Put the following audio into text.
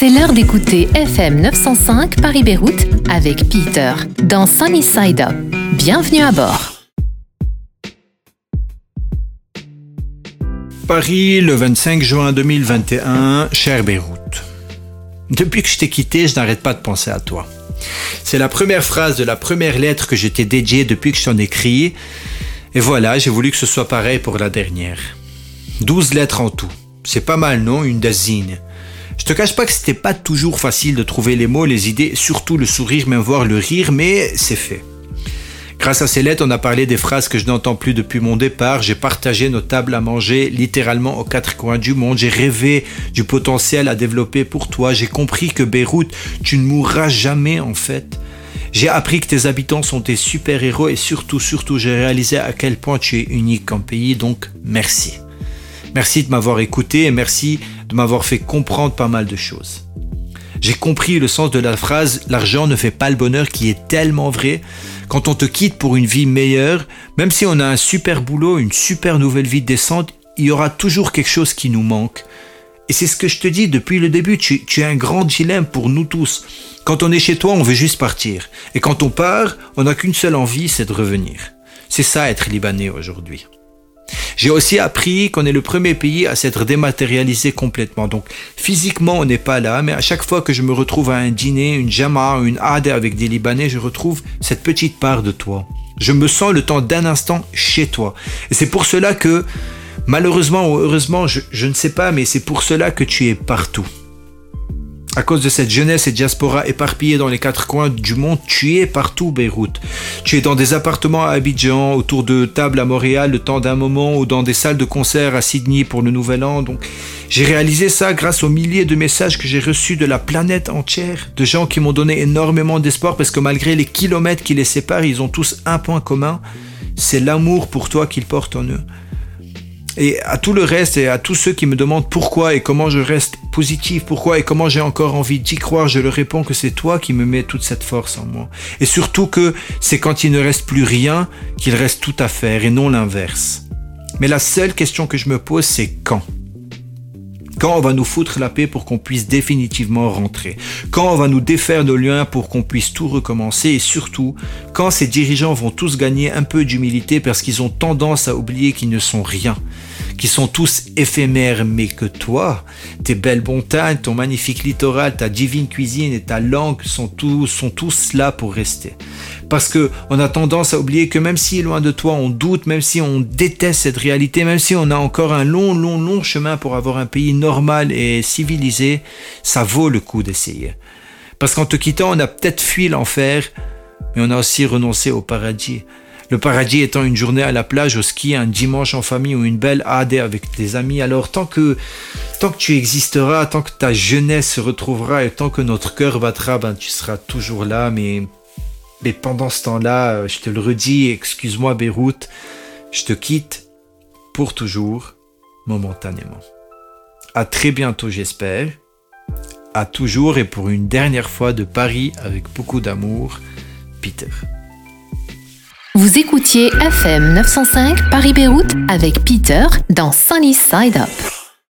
C'est l'heure d'écouter FM 905 Paris-Beyrouth avec Peter dans Sunny Side Up. Bienvenue à bord. Paris, le 25 juin 2021, cher Beyrouth. Depuis que je t'ai quitté, je n'arrête pas de penser à toi. C'est la première phrase de la première lettre que je t'ai dédiée depuis que je t'en écris. Et voilà, j'ai voulu que ce soit pareil pour la dernière. 12 lettres en tout. C'est pas mal, non Une dazine. Je te cache pas que c'était pas toujours facile de trouver les mots, les idées, surtout le sourire, même voir le rire, mais c'est fait. Grâce à ces lettres, on a parlé des phrases que je n'entends plus depuis mon départ. J'ai partagé nos tables à manger littéralement aux quatre coins du monde. J'ai rêvé du potentiel à développer pour toi. J'ai compris que Beyrouth, tu ne mourras jamais en fait. J'ai appris que tes habitants sont tes super-héros et surtout, surtout, j'ai réalisé à quel point tu es unique en pays. Donc, merci. Merci de m'avoir écouté et merci de m'avoir fait comprendre pas mal de choses. J'ai compris le sens de la phrase L'argent ne fait pas le bonheur qui est tellement vrai quand on te quitte pour une vie meilleure, même si on a un super boulot, une super nouvelle vie décente, il y aura toujours quelque chose qui nous manque. Et c'est ce que je te dis depuis le début, tu, tu, es un grand dilemme pour nous tous. Quand on est chez toi, on veut juste partir. Et quand on part, on n'a qu'une seule envie, c'est de revenir. C'est ça être libanais aujourd'hui. J'ai aussi appris qu'on est le premier pays à s'être dématérialisé complètement. Donc physiquement, on n'est pas là, mais à chaque fois que je me retrouve à un dîner, une jama, une ade avec des Libanais, je retrouve cette petite part de toi. Je me sens le temps d'un instant chez toi. Et c'est pour cela que, malheureusement ou heureusement, je, je ne sais pas, mais c'est pour cela que tu es partout. À cause de cette jeunesse et diaspora éparpillée dans les quatre coins du monde, tu es partout, Beyrouth. Tu es dans des appartements à Abidjan, autour de tables à Montréal le temps d'un moment, ou dans des salles de concert à Sydney pour le Nouvel An. J'ai réalisé ça grâce aux milliers de messages que j'ai reçus de la planète entière, de gens qui m'ont donné énormément d'espoir parce que malgré les kilomètres qui les séparent, ils ont tous un point commun, c'est l'amour pour toi qu'ils portent en eux. Et à tout le reste et à tous ceux qui me demandent pourquoi et comment je reste positif, pourquoi et comment j'ai encore envie d'y croire, je leur réponds que c'est toi qui me mets toute cette force en moi. Et surtout que c'est quand il ne reste plus rien qu'il reste tout à faire et non l'inverse. Mais la seule question que je me pose, c'est quand quand on va nous foutre la paix pour qu'on puisse définitivement rentrer. Quand on va nous défaire nos liens pour qu'on puisse tout recommencer. Et surtout, quand ces dirigeants vont tous gagner un peu d'humilité parce qu'ils ont tendance à oublier qu'ils ne sont rien. Qui sont tous éphémères, mais que toi, tes belles montagnes, ton magnifique littoral, ta divine cuisine et ta langue sont tous, sont tous là pour rester. Parce que on a tendance à oublier que même si loin de toi, on doute, même si on déteste cette réalité, même si on a encore un long, long, long chemin pour avoir un pays normal et civilisé, ça vaut le coup d'essayer. Parce qu'en te quittant, on a peut-être fui l'enfer, mais on a aussi renoncé au paradis. Le paradis étant une journée à la plage, au ski, un dimanche en famille ou une belle AD avec tes amis. Alors tant que, tant que tu existeras, tant que ta jeunesse se retrouvera et tant que notre cœur battra, ben, tu seras toujours là. Mais, mais pendant ce temps-là, je te le redis, excuse-moi Beyrouth, je te quitte pour toujours, momentanément. À très bientôt j'espère. À toujours et pour une dernière fois de Paris avec beaucoup d'amour, Peter. Vous écoutiez FM 905 Paris-Beyrouth avec Peter dans Sunny Side Up.